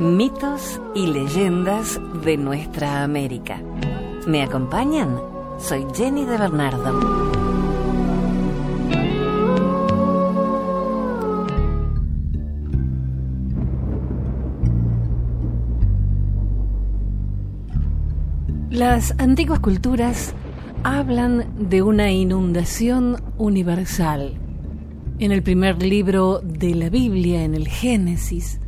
Mitos y leyendas de nuestra América. ¿Me acompañan? Soy Jenny de Bernardo. Las antiguas culturas hablan de una inundación universal. En el primer libro de la Biblia, en el Génesis,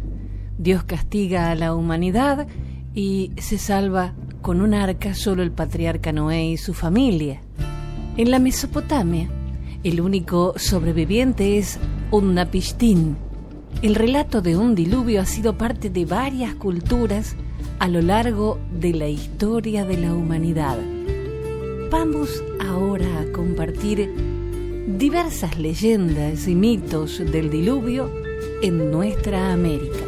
Dios castiga a la humanidad y se salva con un arca solo el patriarca Noé y su familia. En la Mesopotamia, el único sobreviviente es Unnapishtim. El relato de un diluvio ha sido parte de varias culturas a lo largo de la historia de la humanidad. Vamos ahora a compartir diversas leyendas y mitos del diluvio en nuestra América.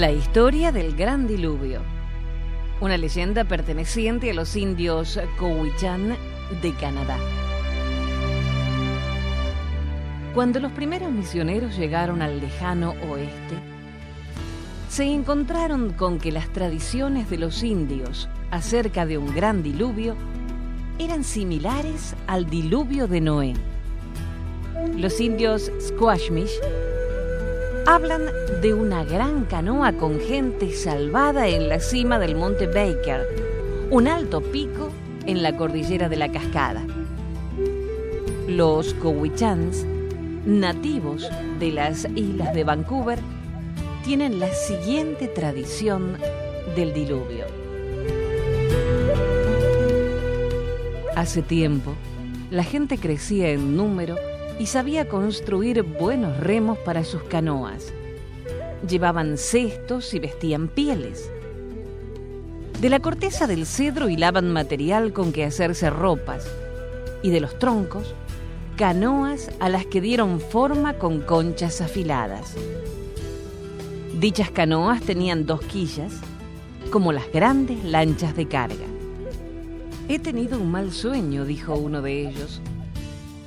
La historia del Gran Diluvio. Una leyenda perteneciente a los indios Cowichan de Canadá. Cuando los primeros misioneros llegaron al lejano oeste, se encontraron con que las tradiciones de los indios acerca de un gran diluvio eran similares al diluvio de Noé. Los indios Squashmish hablan de una gran canoa con gente salvada en la cima del monte Baker, un alto pico en la cordillera de la cascada. Los Cowichans, nativos de las islas de Vancouver, tienen la siguiente tradición del diluvio. Hace tiempo, la gente crecía en número y sabía construir buenos remos para sus canoas. Llevaban cestos y vestían pieles. De la corteza del cedro hilaban material con que hacerse ropas y de los troncos, canoas a las que dieron forma con conchas afiladas. Dichas canoas tenían dos quillas, como las grandes lanchas de carga. He tenido un mal sueño, dijo uno de ellos.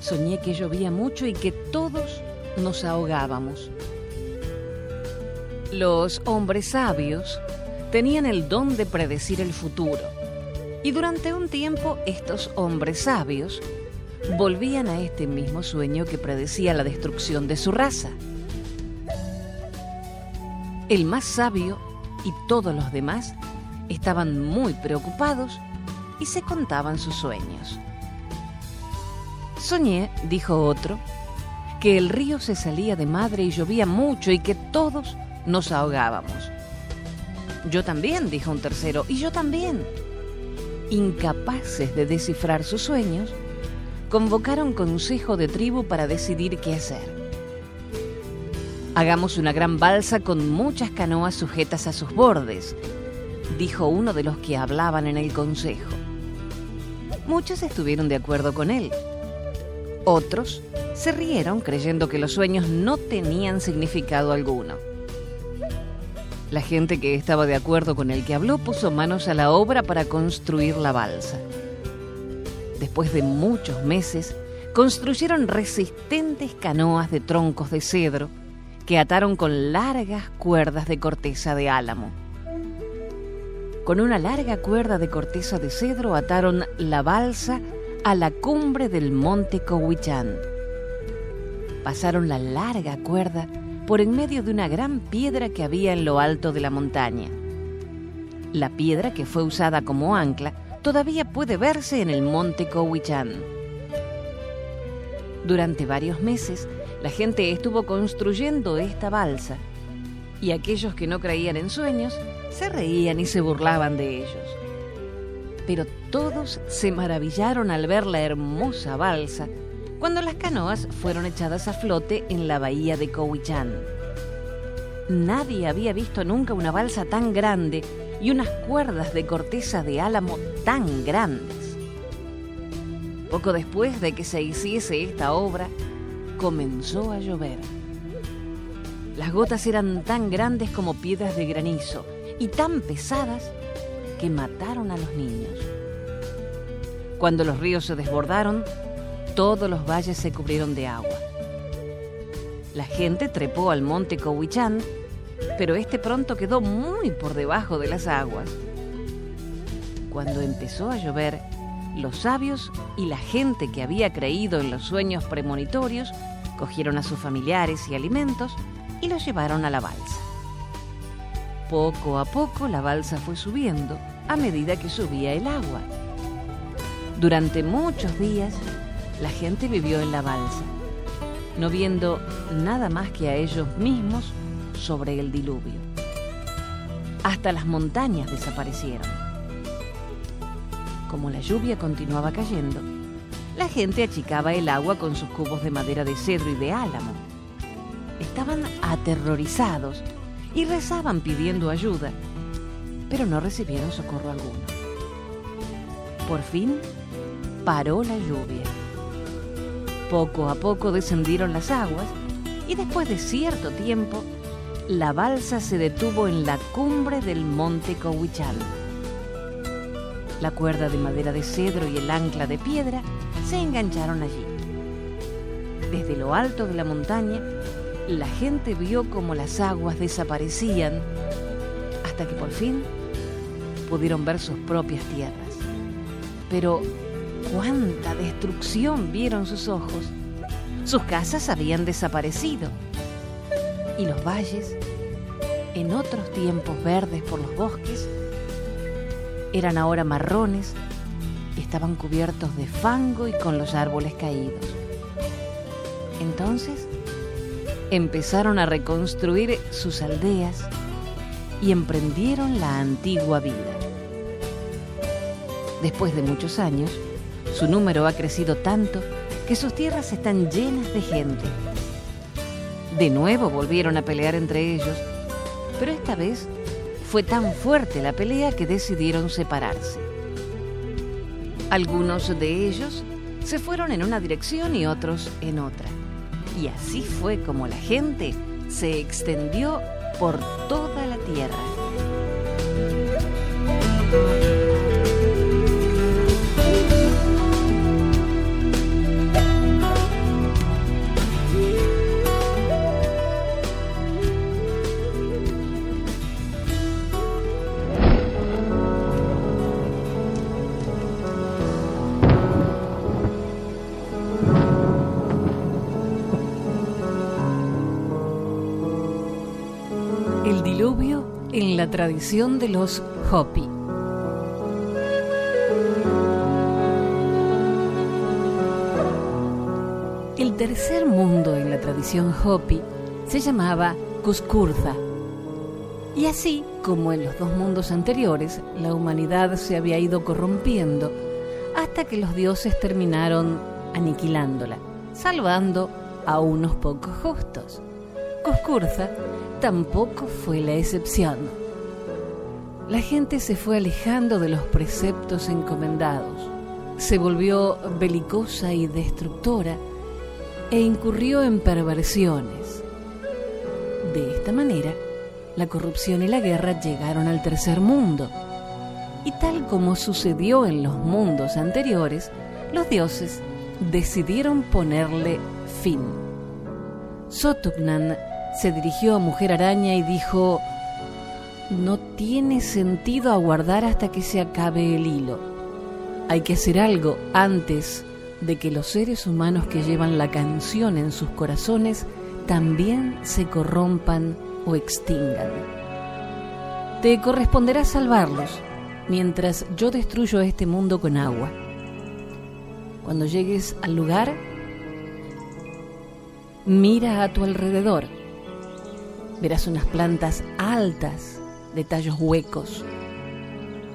Soñé que llovía mucho y que todos nos ahogábamos. Los hombres sabios tenían el don de predecir el futuro. Y durante un tiempo estos hombres sabios volvían a este mismo sueño que predecía la destrucción de su raza. El más sabio y todos los demás estaban muy preocupados y se contaban sus sueños. Soñé, dijo otro, que el río se salía de madre y llovía mucho y que todos nos ahogábamos. Yo también, dijo un tercero, y yo también. Incapaces de descifrar sus sueños, convocaron consejo de tribu para decidir qué hacer. Hagamos una gran balsa con muchas canoas sujetas a sus bordes, dijo uno de los que hablaban en el consejo. Muchos estuvieron de acuerdo con él otros se rieron creyendo que los sueños no tenían significado alguno. La gente que estaba de acuerdo con el que habló puso manos a la obra para construir la balsa. Después de muchos meses, construyeron resistentes canoas de troncos de cedro que ataron con largas cuerdas de corteza de álamo. Con una larga cuerda de corteza de cedro ataron la balsa a la cumbre del monte Cowichan. Pasaron la larga cuerda por en medio de una gran piedra que había en lo alto de la montaña. La piedra que fue usada como ancla todavía puede verse en el monte Cowichan. Durante varios meses, la gente estuvo construyendo esta balsa y aquellos que no creían en sueños se reían y se burlaban de ellos pero todos se maravillaron al ver la hermosa balsa cuando las canoas fueron echadas a flote en la bahía de Cowichan. Nadie había visto nunca una balsa tan grande y unas cuerdas de corteza de álamo tan grandes. Poco después de que se hiciese esta obra, comenzó a llover. Las gotas eran tan grandes como piedras de granizo y tan pesadas que mataron a los niños. Cuando los ríos se desbordaron, todos los valles se cubrieron de agua. La gente trepó al monte Cowichán, pero este pronto quedó muy por debajo de las aguas. Cuando empezó a llover, los sabios y la gente que había creído en los sueños premonitorios cogieron a sus familiares y alimentos y los llevaron a la balsa. Poco a poco la balsa fue subiendo a medida que subía el agua. Durante muchos días la gente vivió en la balsa, no viendo nada más que a ellos mismos sobre el diluvio. Hasta las montañas desaparecieron. Como la lluvia continuaba cayendo, la gente achicaba el agua con sus cubos de madera de cedro y de álamo. Estaban aterrorizados y rezaban pidiendo ayuda, pero no recibieron socorro alguno. Por fin paró la lluvia. Poco a poco descendieron las aguas y después de cierto tiempo, la balsa se detuvo en la cumbre del monte Cowichal. La cuerda de madera de cedro y el ancla de piedra se engancharon allí. Desde lo alto de la montaña, la gente vio cómo las aguas desaparecían hasta que por fin pudieron ver sus propias tierras. Pero cuánta destrucción vieron sus ojos. Sus casas habían desaparecido y los valles, en otros tiempos verdes por los bosques, eran ahora marrones, estaban cubiertos de fango y con los árboles caídos. Entonces empezaron a reconstruir sus aldeas y emprendieron la antigua vida. Después de muchos años, su número ha crecido tanto que sus tierras están llenas de gente. De nuevo volvieron a pelear entre ellos, pero esta vez fue tan fuerte la pelea que decidieron separarse. Algunos de ellos se fueron en una dirección y otros en otra. Y así fue como la gente se extendió por toda la tierra. Tradición de los Hopi. El tercer mundo en la tradición Hopi se llamaba Cuscurza. Y así como en los dos mundos anteriores, la humanidad se había ido corrompiendo hasta que los dioses terminaron aniquilándola, salvando a unos pocos justos. Cuscurza tampoco fue la excepción. La gente se fue alejando de los preceptos encomendados, se volvió belicosa y destructora e incurrió en perversiones. De esta manera, la corrupción y la guerra llegaron al tercer mundo. Y tal como sucedió en los mundos anteriores, los dioses decidieron ponerle fin. Sotugnan se dirigió a Mujer Araña y dijo, no tiene sentido aguardar hasta que se acabe el hilo. Hay que hacer algo antes de que los seres humanos que llevan la canción en sus corazones también se corrompan o extingan. Te corresponderá salvarlos mientras yo destruyo este mundo con agua. Cuando llegues al lugar, mira a tu alrededor verás unas plantas altas de tallos huecos.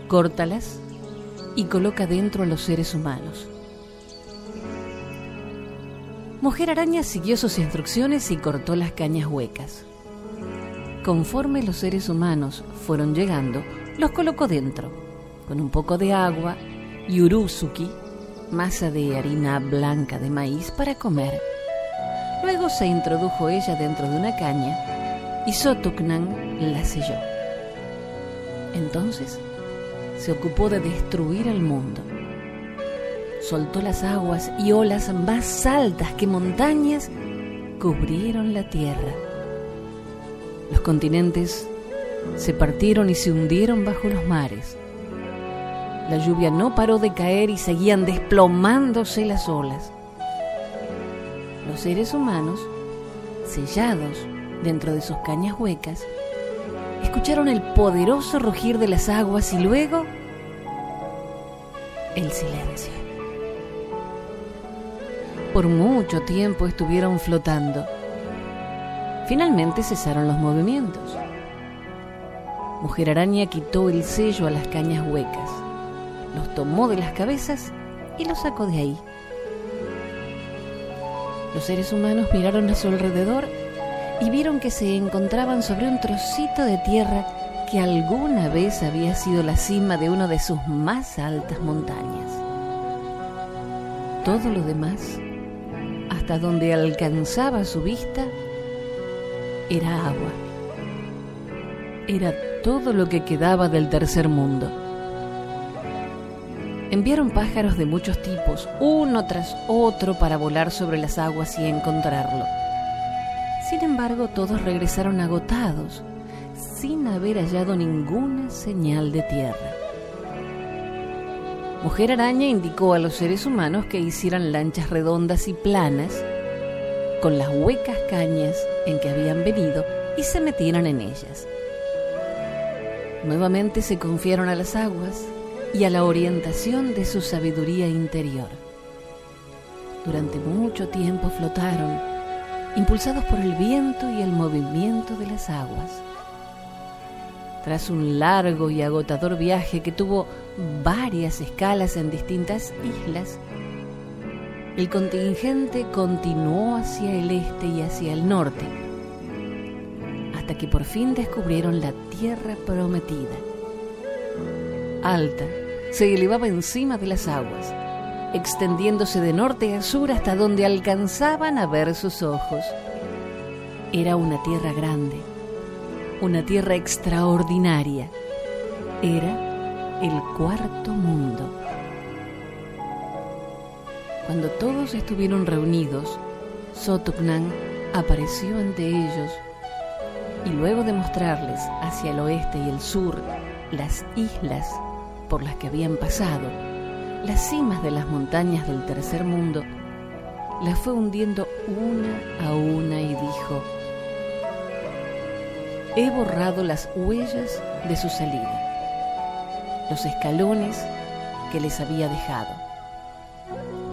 Córtalas y coloca dentro a los seres humanos. Mujer Araña siguió sus instrucciones y cortó las cañas huecas. Conforme los seres humanos fueron llegando, los colocó dentro, con un poco de agua y uruzuki, masa de harina blanca de maíz para comer. Luego se introdujo ella dentro de una caña y Sotoknan la selló. Entonces se ocupó de destruir el mundo. Soltó las aguas y olas más altas que montañas cubrieron la tierra. Los continentes se partieron y se hundieron bajo los mares. La lluvia no paró de caer y seguían desplomándose las olas. Los seres humanos, sellados dentro de sus cañas huecas, escucharon el poderoso rugir de las aguas y luego el silencio. Por mucho tiempo estuvieron flotando. Finalmente cesaron los movimientos. Mujer Araña quitó el sello a las cañas huecas, los tomó de las cabezas y los sacó de ahí. Los seres humanos miraron a su alrededor y vieron que se encontraban sobre un trocito de tierra que alguna vez había sido la cima de una de sus más altas montañas. Todo lo demás, hasta donde alcanzaba su vista, era agua. Era todo lo que quedaba del tercer mundo. Enviaron pájaros de muchos tipos, uno tras otro, para volar sobre las aguas y encontrarlo. Sin embargo, todos regresaron agotados, sin haber hallado ninguna señal de tierra. Mujer Araña indicó a los seres humanos que hicieran lanchas redondas y planas con las huecas cañas en que habían venido y se metieran en ellas. Nuevamente se confiaron a las aguas y a la orientación de su sabiduría interior. Durante mucho tiempo flotaron impulsados por el viento y el movimiento de las aguas. Tras un largo y agotador viaje que tuvo varias escalas en distintas islas, el contingente continuó hacia el este y hacia el norte, hasta que por fin descubrieron la tierra prometida. Alta, se elevaba encima de las aguas extendiéndose de norte a sur hasta donde alcanzaban a ver sus ojos. Era una tierra grande, una tierra extraordinaria. Era el cuarto mundo. Cuando todos estuvieron reunidos, Sotoknan apareció ante ellos y luego de mostrarles hacia el oeste y el sur las islas por las que habían pasado, las cimas de las montañas del tercer mundo, las fue hundiendo una a una y dijo, he borrado las huellas de su salida, los escalones que les había dejado.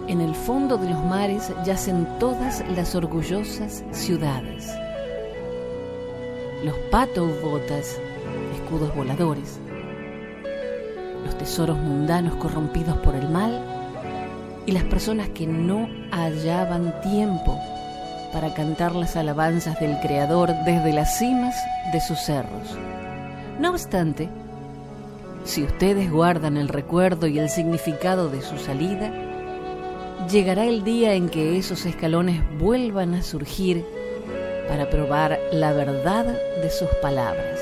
En el fondo de los mares yacen todas las orgullosas ciudades. Los patos botas, escudos voladores, tesoros mundanos corrompidos por el mal y las personas que no hallaban tiempo para cantar las alabanzas del Creador desde las cimas de sus cerros. No obstante, si ustedes guardan el recuerdo y el significado de su salida, llegará el día en que esos escalones vuelvan a surgir para probar la verdad de sus palabras.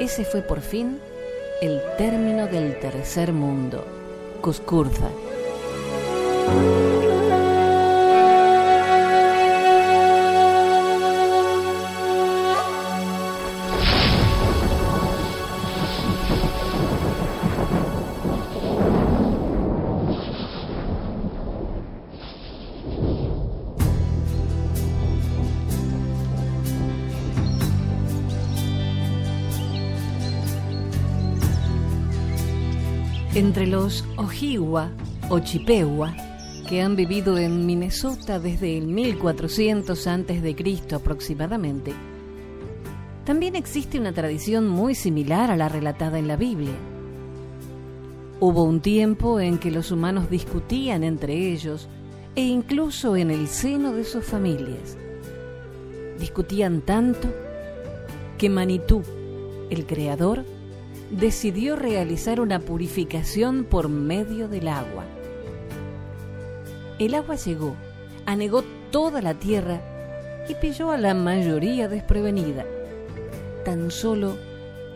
Ese fue por fin el término del tercer mundo, Cuscurza. Entre los Ojibwa o Chippewa, que han vivido en Minnesota desde el 1400 a.C. aproximadamente, también existe una tradición muy similar a la relatada en la Biblia. Hubo un tiempo en que los humanos discutían entre ellos e incluso en el seno de sus familias. Discutían tanto que Manitú, el creador, decidió realizar una purificación por medio del agua. El agua llegó, anegó toda la tierra y pilló a la mayoría desprevenida. Tan solo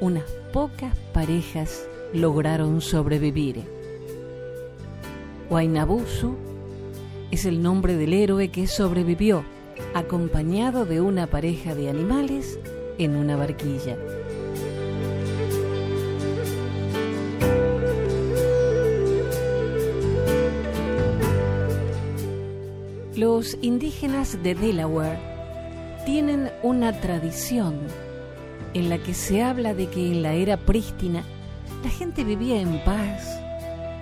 unas pocas parejas lograron sobrevivir. Wainabusu es el nombre del héroe que sobrevivió, acompañado de una pareja de animales en una barquilla. Los indígenas de Delaware tienen una tradición en la que se habla de que en la era prístina la gente vivía en paz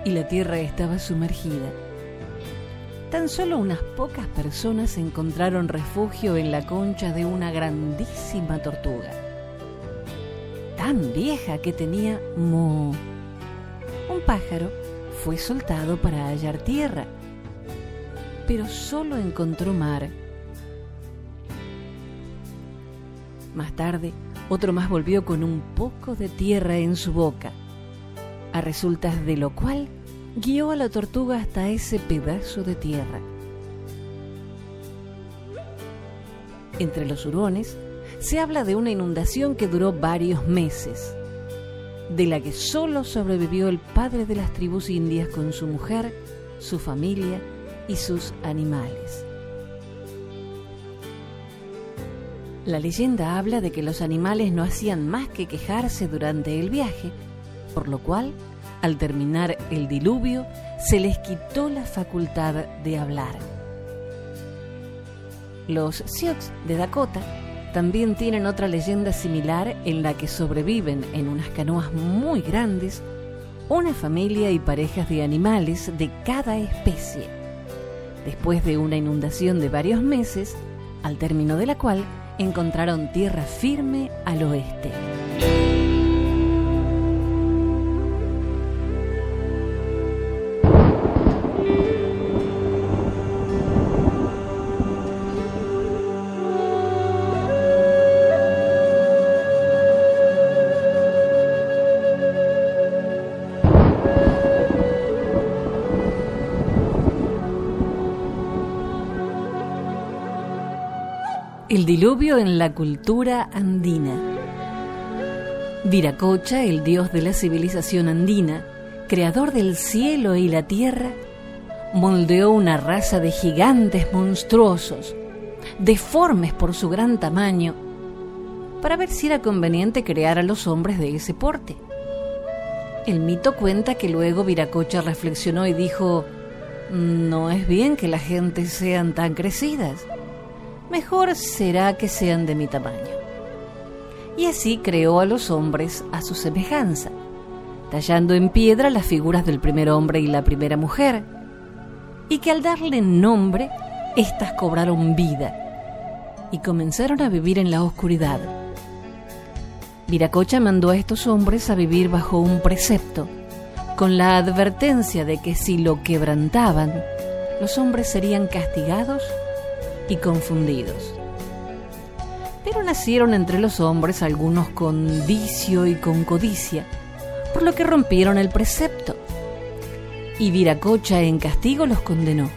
y la tierra estaba sumergida. Tan solo unas pocas personas encontraron refugio en la concha de una grandísima tortuga, tan vieja que tenía mo. Un pájaro fue soltado para hallar tierra, pero solo encontró mar. Más tarde, otro más volvió con un poco de tierra en su boca, a resultas de lo cual guió a la tortuga hasta ese pedazo de tierra. Entre los hurones se habla de una inundación que duró varios meses, de la que solo sobrevivió el padre de las tribus indias con su mujer, su familia y sus animales. La leyenda habla de que los animales no hacían más que quejarse durante el viaje, por lo cual, al terminar el diluvio, se les quitó la facultad de hablar. Los Sioux de Dakota también tienen otra leyenda similar en la que sobreviven en unas canoas muy grandes una familia y parejas de animales de cada especie. Después de una inundación de varios meses, al término de la cual encontraron tierra firme al oeste. El diluvio en la cultura andina. Viracocha, el dios de la civilización andina, creador del cielo y la tierra, moldeó una raza de gigantes monstruosos, deformes por su gran tamaño, para ver si era conveniente crear a los hombres de ese porte. El mito cuenta que luego Viracocha reflexionó y dijo, no es bien que la gente sean tan crecidas mejor será que sean de mi tamaño. Y así creó a los hombres a su semejanza, tallando en piedra las figuras del primer hombre y la primera mujer, y que al darle nombre, éstas cobraron vida y comenzaron a vivir en la oscuridad. Viracocha mandó a estos hombres a vivir bajo un precepto, con la advertencia de que si lo quebrantaban, los hombres serían castigados y confundidos. Pero nacieron entre los hombres algunos con vicio y con codicia, por lo que rompieron el precepto. Y Viracocha en castigo los condenó.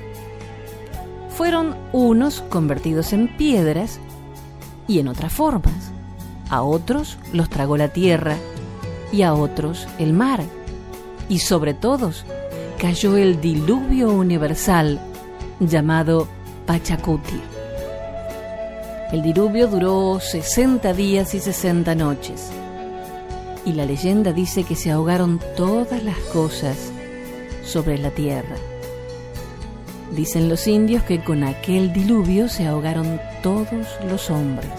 Fueron unos convertidos en piedras y en otras formas. A otros los tragó la tierra y a otros el mar. Y sobre todos cayó el diluvio universal llamado Pachacuti. El diluvio duró 60 días y 60 noches. Y la leyenda dice que se ahogaron todas las cosas sobre la tierra. Dicen los indios que con aquel diluvio se ahogaron todos los hombres.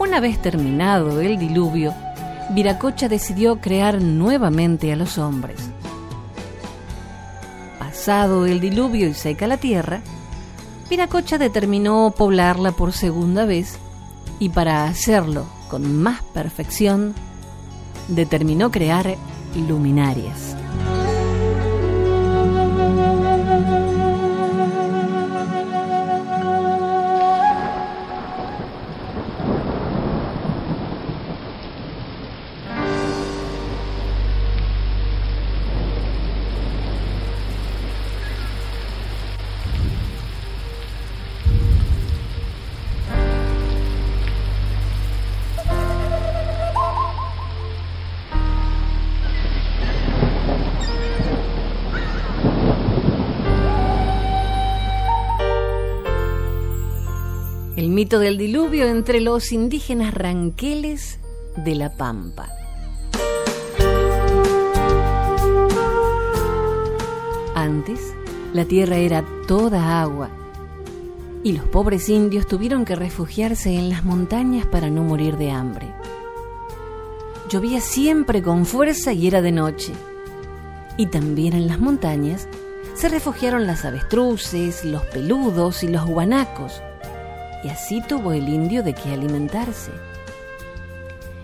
Una vez terminado el diluvio, Viracocha decidió crear nuevamente a los hombres. Pasado el diluvio y seca la tierra, Viracocha determinó poblarla por segunda vez y para hacerlo con más perfección, determinó crear luminarias. Mito del diluvio entre los indígenas ranqueles de la Pampa. Antes, la tierra era toda agua y los pobres indios tuvieron que refugiarse en las montañas para no morir de hambre. Llovía siempre con fuerza y era de noche. Y también en las montañas se refugiaron las avestruces, los peludos y los guanacos, y así tuvo el indio de qué alimentarse.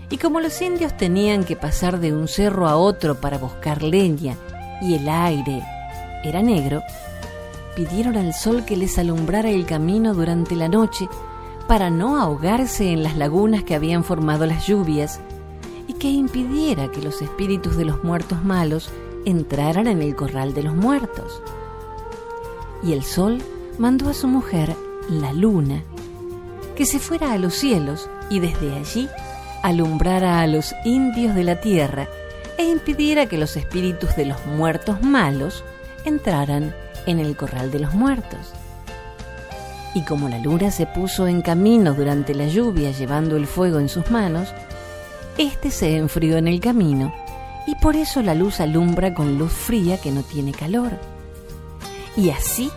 Y como los indios tenían que pasar de un cerro a otro para buscar leña y el aire era negro, pidieron al sol que les alumbrara el camino durante la noche para no ahogarse en las lagunas que habían formado las lluvias y que impidiera que los espíritus de los muertos malos entraran en el corral de los muertos. Y el sol mandó a su mujer, la luna, que se fuera a los cielos y desde allí alumbrara a los indios de la tierra e impidiera que los espíritus de los muertos malos entraran en el corral de los muertos. Y como la luna se puso en camino durante la lluvia llevando el fuego en sus manos, éste se enfrió en el camino y por eso la luz alumbra con luz fría que no tiene calor. Y así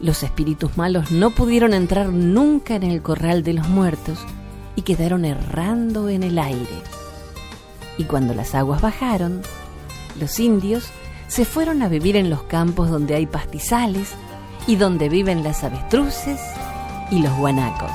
los espíritus malos no pudieron entrar nunca en el corral de los muertos y quedaron errando en el aire. Y cuando las aguas bajaron, los indios se fueron a vivir en los campos donde hay pastizales y donde viven las avestruces y los guanacos.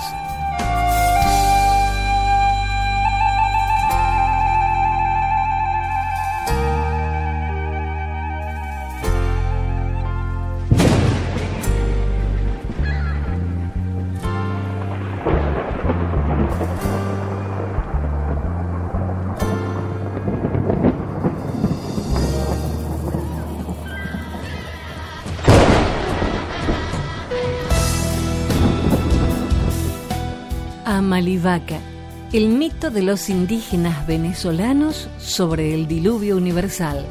El mito de los indígenas venezolanos sobre el diluvio universal.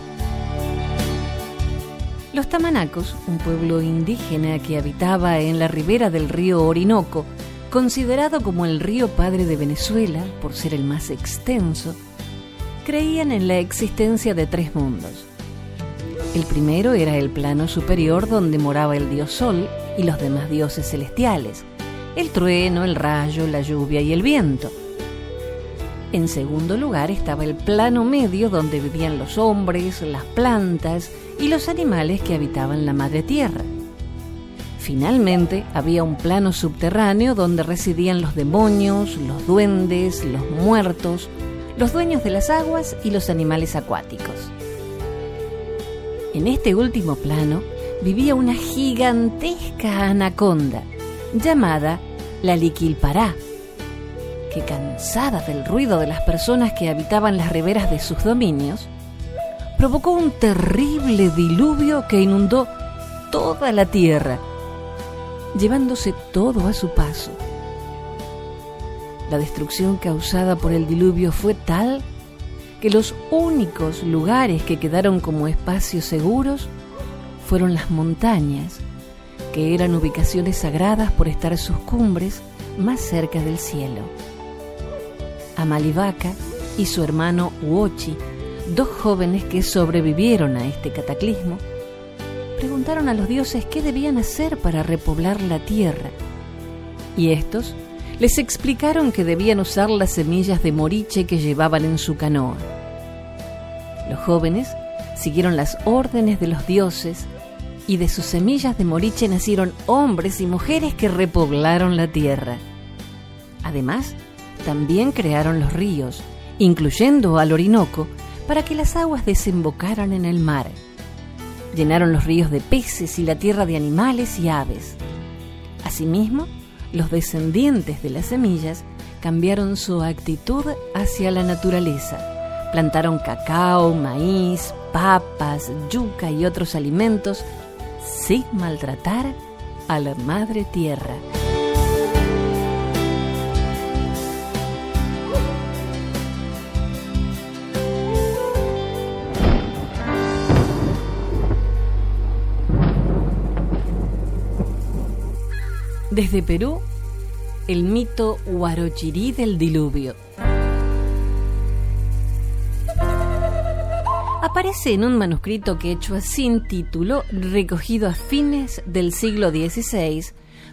Los tamanacos, un pueblo indígena que habitaba en la ribera del río Orinoco, considerado como el río padre de Venezuela por ser el más extenso, creían en la existencia de tres mundos. El primero era el plano superior donde moraba el dios Sol y los demás dioses celestiales, el trueno, el rayo, la lluvia y el viento. En segundo lugar estaba el plano medio donde vivían los hombres, las plantas y los animales que habitaban la madre tierra. Finalmente había un plano subterráneo donde residían los demonios, los duendes, los muertos, los dueños de las aguas y los animales acuáticos. En este último plano vivía una gigantesca anaconda llamada la Liquilpará, que cansada del ruido de las personas que habitaban las riberas de sus dominios, provocó un terrible diluvio que inundó toda la tierra, llevándose todo a su paso. La destrucción causada por el diluvio fue tal que los únicos lugares que quedaron como espacios seguros fueron las montañas que eran ubicaciones sagradas por estar sus cumbres más cerca del cielo. Amalivaca y su hermano Uochi, dos jóvenes que sobrevivieron a este cataclismo, preguntaron a los dioses qué debían hacer para repoblar la tierra. Y estos les explicaron que debían usar las semillas de moriche que llevaban en su canoa. Los jóvenes siguieron las órdenes de los dioses y de sus semillas de moriche nacieron hombres y mujeres que repoblaron la tierra. Además, también crearon los ríos, incluyendo al Orinoco, para que las aguas desembocaran en el mar. Llenaron los ríos de peces y la tierra de animales y aves. Asimismo, los descendientes de las semillas cambiaron su actitud hacia la naturaleza. Plantaron cacao, maíz, papas, yuca y otros alimentos sin maltratar a la madre tierra. Desde Perú, el mito Huarochirí del diluvio. Aparece en un manuscrito quechua sin título, recogido a fines del siglo XVI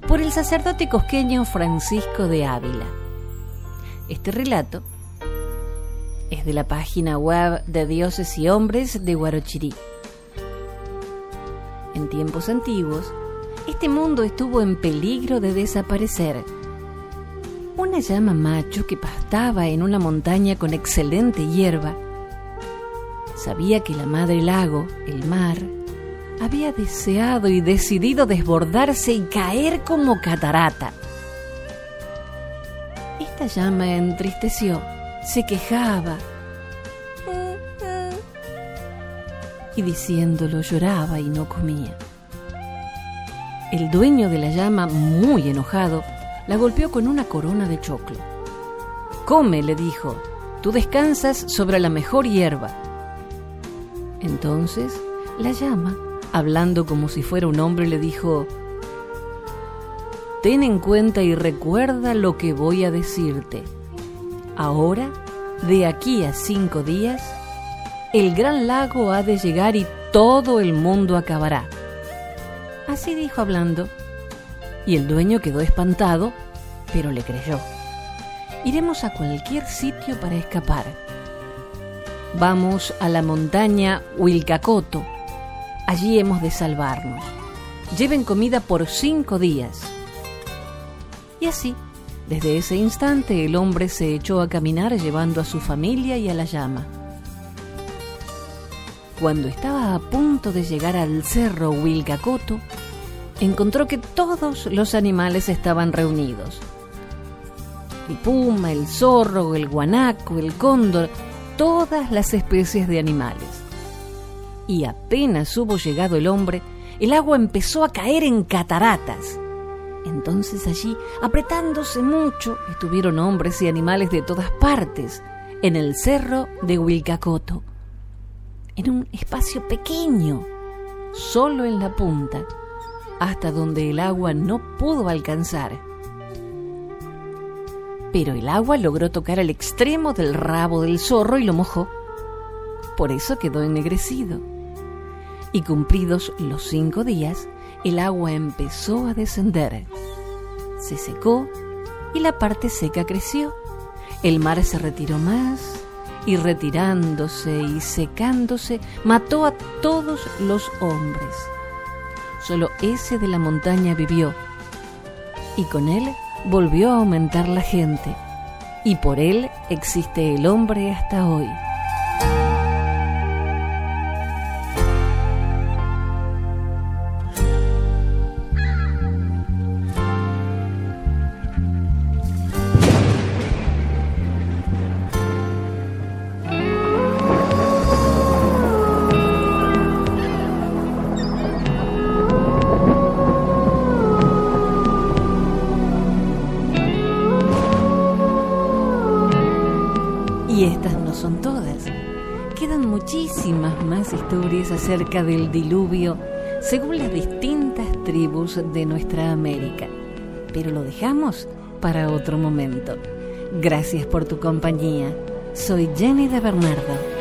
por el sacerdote cosqueño Francisco de Ávila. Este relato es de la página web de Dioses y Hombres de Huarochirí. En tiempos antiguos, este mundo estuvo en peligro de desaparecer. Una llama macho que pastaba en una montaña con excelente hierba sabía que la madre lago, el mar, había deseado y decidido desbordarse y caer como catarata. Esta llama entristeció, se quejaba y diciéndolo lloraba y no comía. El dueño de la llama, muy enojado, la golpeó con una corona de choclo. Come, le dijo, tú descansas sobre la mejor hierba. Entonces la llama, hablando como si fuera un hombre, le dijo, Ten en cuenta y recuerda lo que voy a decirte. Ahora, de aquí a cinco días, el gran lago ha de llegar y todo el mundo acabará. Así dijo hablando, y el dueño quedó espantado, pero le creyó. Iremos a cualquier sitio para escapar. Vamos a la montaña Huilcacoto. Allí hemos de salvarnos. Lleven comida por cinco días. Y así, desde ese instante el hombre se echó a caminar llevando a su familia y a la llama. Cuando estaba a punto de llegar al cerro Huilcacoto, encontró que todos los animales estaban reunidos. El puma, el zorro, el guanaco, el cóndor, todas las especies de animales. Y apenas hubo llegado el hombre, el agua empezó a caer en cataratas. Entonces allí, apretándose mucho, estuvieron hombres y animales de todas partes, en el cerro de Huilcacoto en un espacio pequeño, solo en la punta, hasta donde el agua no pudo alcanzar. Pero el agua logró tocar el extremo del rabo del zorro y lo mojó. Por eso quedó ennegrecido. Y cumplidos los cinco días, el agua empezó a descender. Se secó y la parte seca creció. El mar se retiró más y retirándose y secándose, mató a todos los hombres. Solo ese de la montaña vivió, y con él volvió a aumentar la gente, y por él existe el hombre hasta hoy. Acerca del diluvio según las distintas tribus de nuestra América. Pero lo dejamos para otro momento. Gracias por tu compañía. Soy Jenny de Bernardo.